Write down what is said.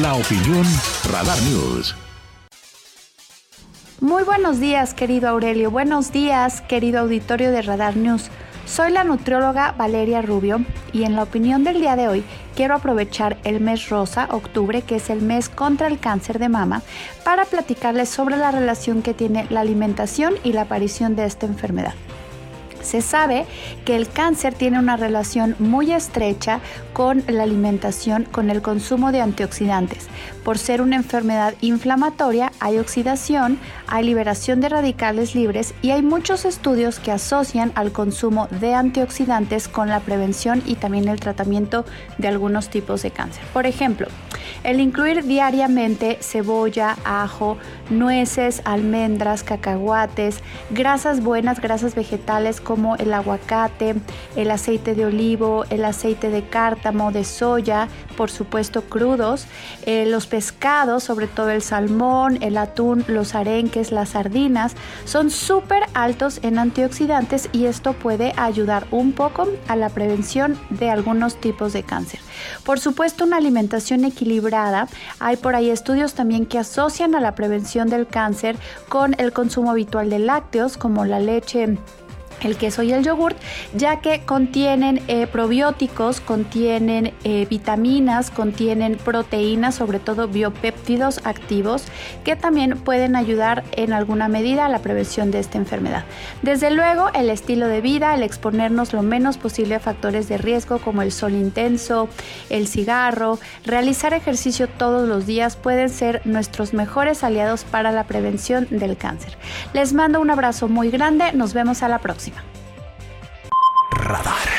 La opinión Radar News. Muy buenos días, querido Aurelio. Buenos días, querido auditorio de Radar News. Soy la nutrióloga Valeria Rubio y en la opinión del día de hoy quiero aprovechar el mes rosa, octubre, que es el mes contra el cáncer de mama, para platicarles sobre la relación que tiene la alimentación y la aparición de esta enfermedad. Se sabe que el cáncer tiene una relación muy estrecha con la alimentación, con el consumo de antioxidantes. Por ser una enfermedad inflamatoria, hay oxidación, hay liberación de radicales libres y hay muchos estudios que asocian al consumo de antioxidantes con la prevención y también el tratamiento de algunos tipos de cáncer. Por ejemplo, el incluir diariamente cebolla, ajo, nueces, almendras, cacahuates, grasas buenas, grasas vegetales como el aguacate, el aceite de olivo, el aceite de cártamo, de soya, por supuesto crudos, eh, los pescados, sobre todo el salmón, el atún, los arenques, las sardinas, son súper altos en antioxidantes y esto puede ayudar un poco a la prevención de algunos tipos de cáncer. Por supuesto, una alimentación equilibrada. Hay por ahí estudios también que asocian a la prevención del cáncer con el consumo habitual de lácteos como la leche el queso y el yogurt, ya que contienen eh, probióticos, contienen eh, vitaminas, contienen proteínas, sobre todo biopéptidos activos, que también pueden ayudar en alguna medida a la prevención de esta enfermedad. Desde luego, el estilo de vida, el exponernos lo menos posible a factores de riesgo como el sol intenso, el cigarro, realizar ejercicio todos los días pueden ser nuestros mejores aliados para la prevención del cáncer. Les mando un abrazo muy grande, nos vemos a la próxima. Radar.